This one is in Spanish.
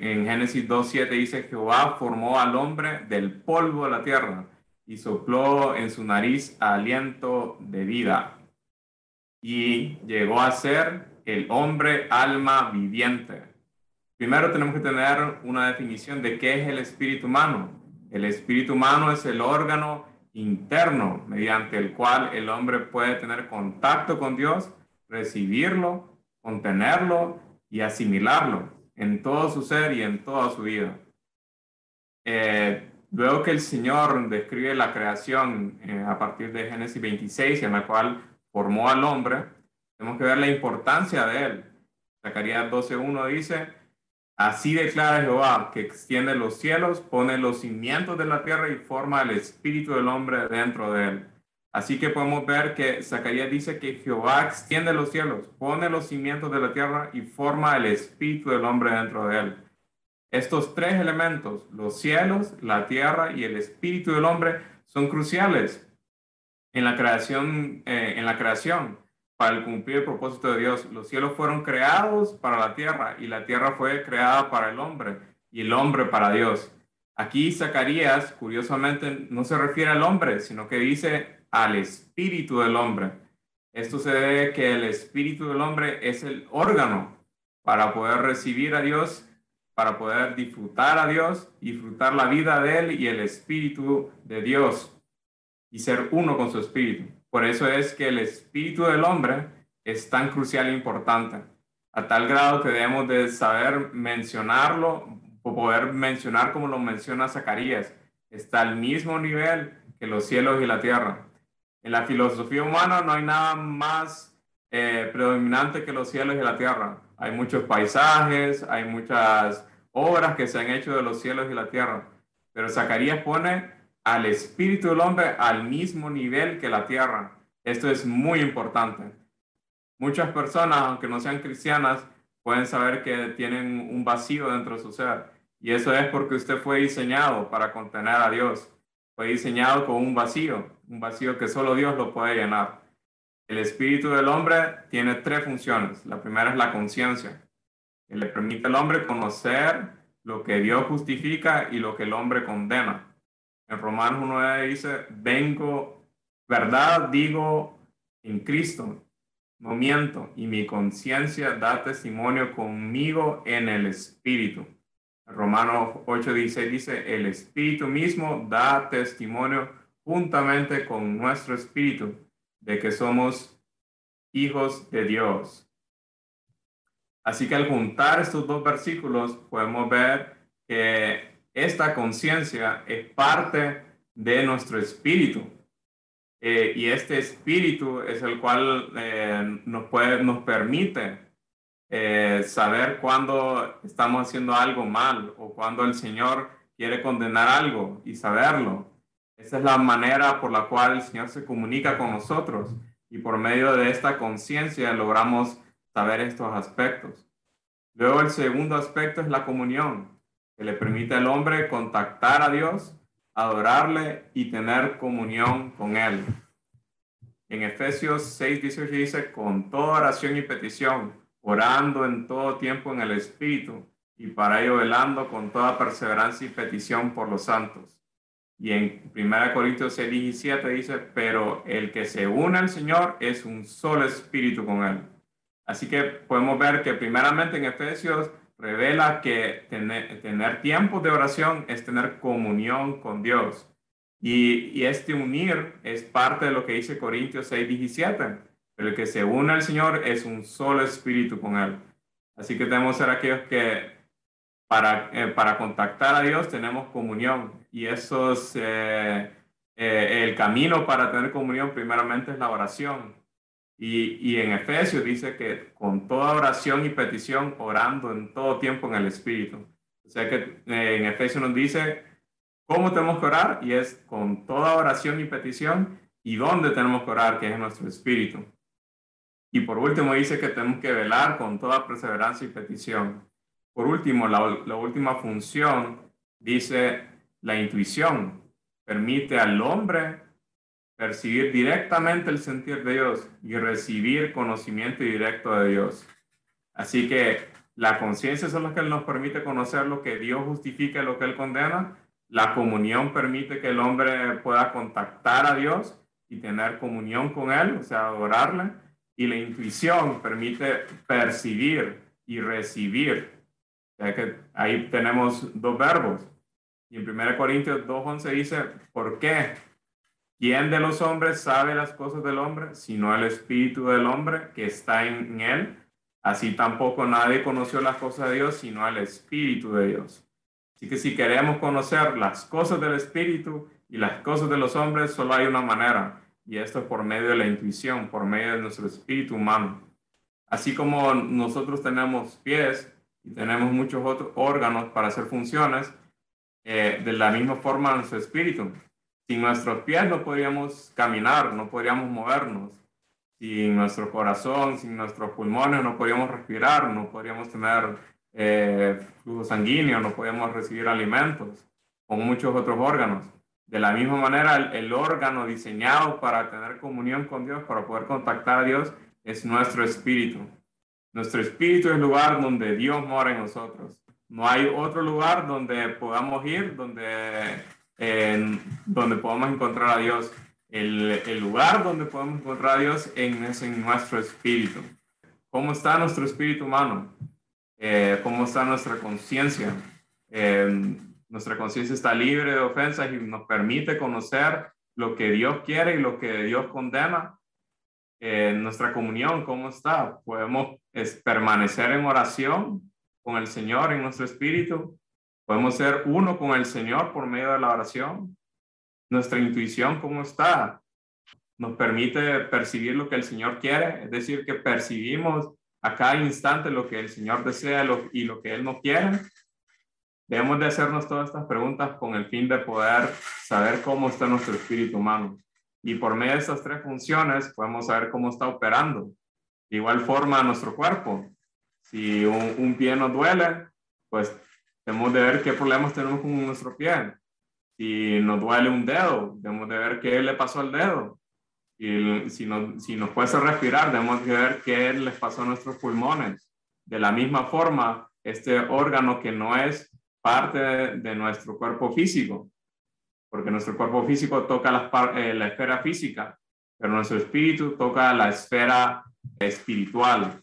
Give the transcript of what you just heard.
En Génesis 2.7 dice, Jehová formó al hombre del polvo de la tierra y sopló en su nariz aliento de vida. Y llegó a ser el hombre alma viviente. Primero tenemos que tener una definición de qué es el espíritu humano. El espíritu humano es el órgano interno mediante el cual el hombre puede tener contacto con Dios, recibirlo, contenerlo y asimilarlo en todo su ser y en toda su vida. Eh, luego que el Señor describe la creación eh, a partir de Génesis 26, en la cual formó al hombre, tenemos que ver la importancia de él. Zacarías 12.1 dice, así declara Jehová que extiende los cielos, pone los cimientos de la tierra y forma el espíritu del hombre dentro de él. Así que podemos ver que Zacarías dice que Jehová extiende los cielos, pone los cimientos de la tierra y forma el espíritu del hombre dentro de él. Estos tres elementos, los cielos, la tierra y el espíritu del hombre, son cruciales en la creación, eh, en la creación para cumplir el propósito de Dios. Los cielos fueron creados para la tierra y la tierra fue creada para el hombre y el hombre para Dios. Aquí Zacarías, curiosamente, no se refiere al hombre, sino que dice al espíritu del hombre. Esto se debe que el espíritu del hombre es el órgano para poder recibir a Dios, para poder disfrutar a Dios, disfrutar la vida de Él y el espíritu de Dios y ser uno con su espíritu. Por eso es que el espíritu del hombre es tan crucial e importante, a tal grado que debemos de saber mencionarlo, o poder mencionar como lo menciona Zacarías. Está al mismo nivel que los cielos y la tierra. En la filosofía humana no hay nada más eh, predominante que los cielos y la tierra. Hay muchos paisajes, hay muchas obras que se han hecho de los cielos y la tierra. Pero Zacarías pone al espíritu del hombre al mismo nivel que la tierra. Esto es muy importante. Muchas personas, aunque no sean cristianas, pueden saber que tienen un vacío dentro de su ser. Y eso es porque usted fue diseñado para contener a Dios. Fue diseñado con un vacío un vacío que solo Dios lo puede llenar. El espíritu del hombre tiene tres funciones. La primera es la conciencia, que le permite al hombre conocer lo que Dios justifica y lo que el hombre condena. En Romanos 1.9 dice, vengo, verdad digo en Cristo, no miento, y mi conciencia da testimonio conmigo en el Espíritu. Romanos 8.16 dice, el Espíritu mismo da testimonio juntamente con nuestro espíritu de que somos hijos de Dios. Así que al juntar estos dos versículos podemos ver que esta conciencia es parte de nuestro espíritu. Eh, y este espíritu es el cual eh, nos, permite eh, saber cuándo estamos haciendo algo mal o cuando el Señor quiere condenar algo y saberlo. Esa es la manera por la cual el Señor se comunica con nosotros y por medio de esta conciencia logramos saber estos aspectos. Luego el segundo aspecto es la comunión, que le permite al hombre contactar a Dios, adorarle y tener comunión con Él. En Efesios 6, 18 dice, con toda oración y petición, orando en todo tiempo en el Espíritu y para ello velando con toda perseverancia y petición por los santos y en 1 Corintios 6, 17 dice, pero el que se une al Señor es un solo espíritu con él. Así que podemos ver que primeramente en Efesios revela que tener, tener tiempo de oración es tener comunión con Dios. Y, y, este unir es parte de lo que dice Corintios 6, 17. Pero el que se une al Señor es un solo espíritu con Él. Así que tenemos que ser aquellos que para, eh, para contactar a Dios tenemos comunión y eso es eh, eh, el camino para tener comunión primeramente es la oración. Y, y, en Efesios dice que con toda oración y petición, orando en todo tiempo en el Espíritu. O sea que en Efesios nos dice cómo tenemos que orar y es con toda oración y petición y dónde tenemos que orar, que es nuestro Espíritu. Y por último dice que tenemos que velar con toda perseverancia y petición. Por último, la, última función dice la intuición. Permite al hombre percibir directamente el sentir de Dios y recibir conocimiento directo de Dios. Así que La conciencia es lo que nos permite conocer lo que Dios justifica y lo que Él condena. La comunión permite que el hombre pueda contactar a Dios y tener comunión con Él, o sea, adorarle. Y la intuición permite percibir y recibir. Sea que ahí tenemos dos verbos. Y en 1 Corintios 2.11 dice, ¿por qué? ¿Quién de los hombres sabe las cosas del hombre, sino el espíritu del hombre que está en él? Así tampoco nadie conoció las cosas de Dios, sino el espíritu de Dios. Así que si queremos conocer las cosas del espíritu y las cosas de los hombres, solo hay una manera, y esto es por medio de la intuición, por medio de nuestro espíritu humano. Así como nosotros tenemos pies y tenemos muchos otros órganos para hacer funciones, eh, de la misma forma nuestro espíritu. Sin nuestros pies no podríamos caminar, no podríamos movernos. Sin nuestro corazón, sin nuestros pulmones no podríamos respirar, no podríamos tener eh, flujo sanguíneo, no podríamos recibir alimentos, como muchos otros órganos. De la misma manera, el, órgano diseñado para tener comunión con Dios, para poder contactar a Dios, es nuestro espíritu. Nuestro espíritu es el lugar donde Dios mora en nosotros. No hay otro lugar donde podamos ir, donde, donde podamos encontrar a Dios. El, el, lugar donde podemos encontrar a Dios en, es en nuestro espíritu. ¿Cómo está nuestro espíritu humano? Eh, ¿Cómo está nuestra conciencia? Eh, nuestra conciencia está libre de ofensas y nos permite conocer lo que Dios quiere y lo que Dios condena. Eh, nuestra comunión, ¿cómo está? Podemos permanecer en oración con el Señor en nuestro espíritu. Podemos ser uno con el Señor por medio de la oración. Nuestra intuición, ¿cómo está? Nos permite percibir lo que el Señor quiere, es decir, que percibimos a cada instante lo que el Señor desea y lo que Él no quiere. Debemos de hacernos todas estas preguntas con el fin de poder saber cómo está nuestro espíritu humano. Y por medio de estas tres funciones podemos saber cómo está operando. De igual forma nuestro cuerpo. Si un, pie nos duele, pues tenemos de ver qué problemas tenemos con nuestro pie. Si nos duele un dedo, debemos de ver qué le pasó al dedo. Y si, no, si nos puede respirar, debemos de ver qué les pasó a nuestros pulmones. De la misma forma, este órgano que no es parte de, nuestro cuerpo físico, porque nuestro cuerpo físico toca la, eh, la esfera física, pero nuestro espíritu toca la esfera espiritual.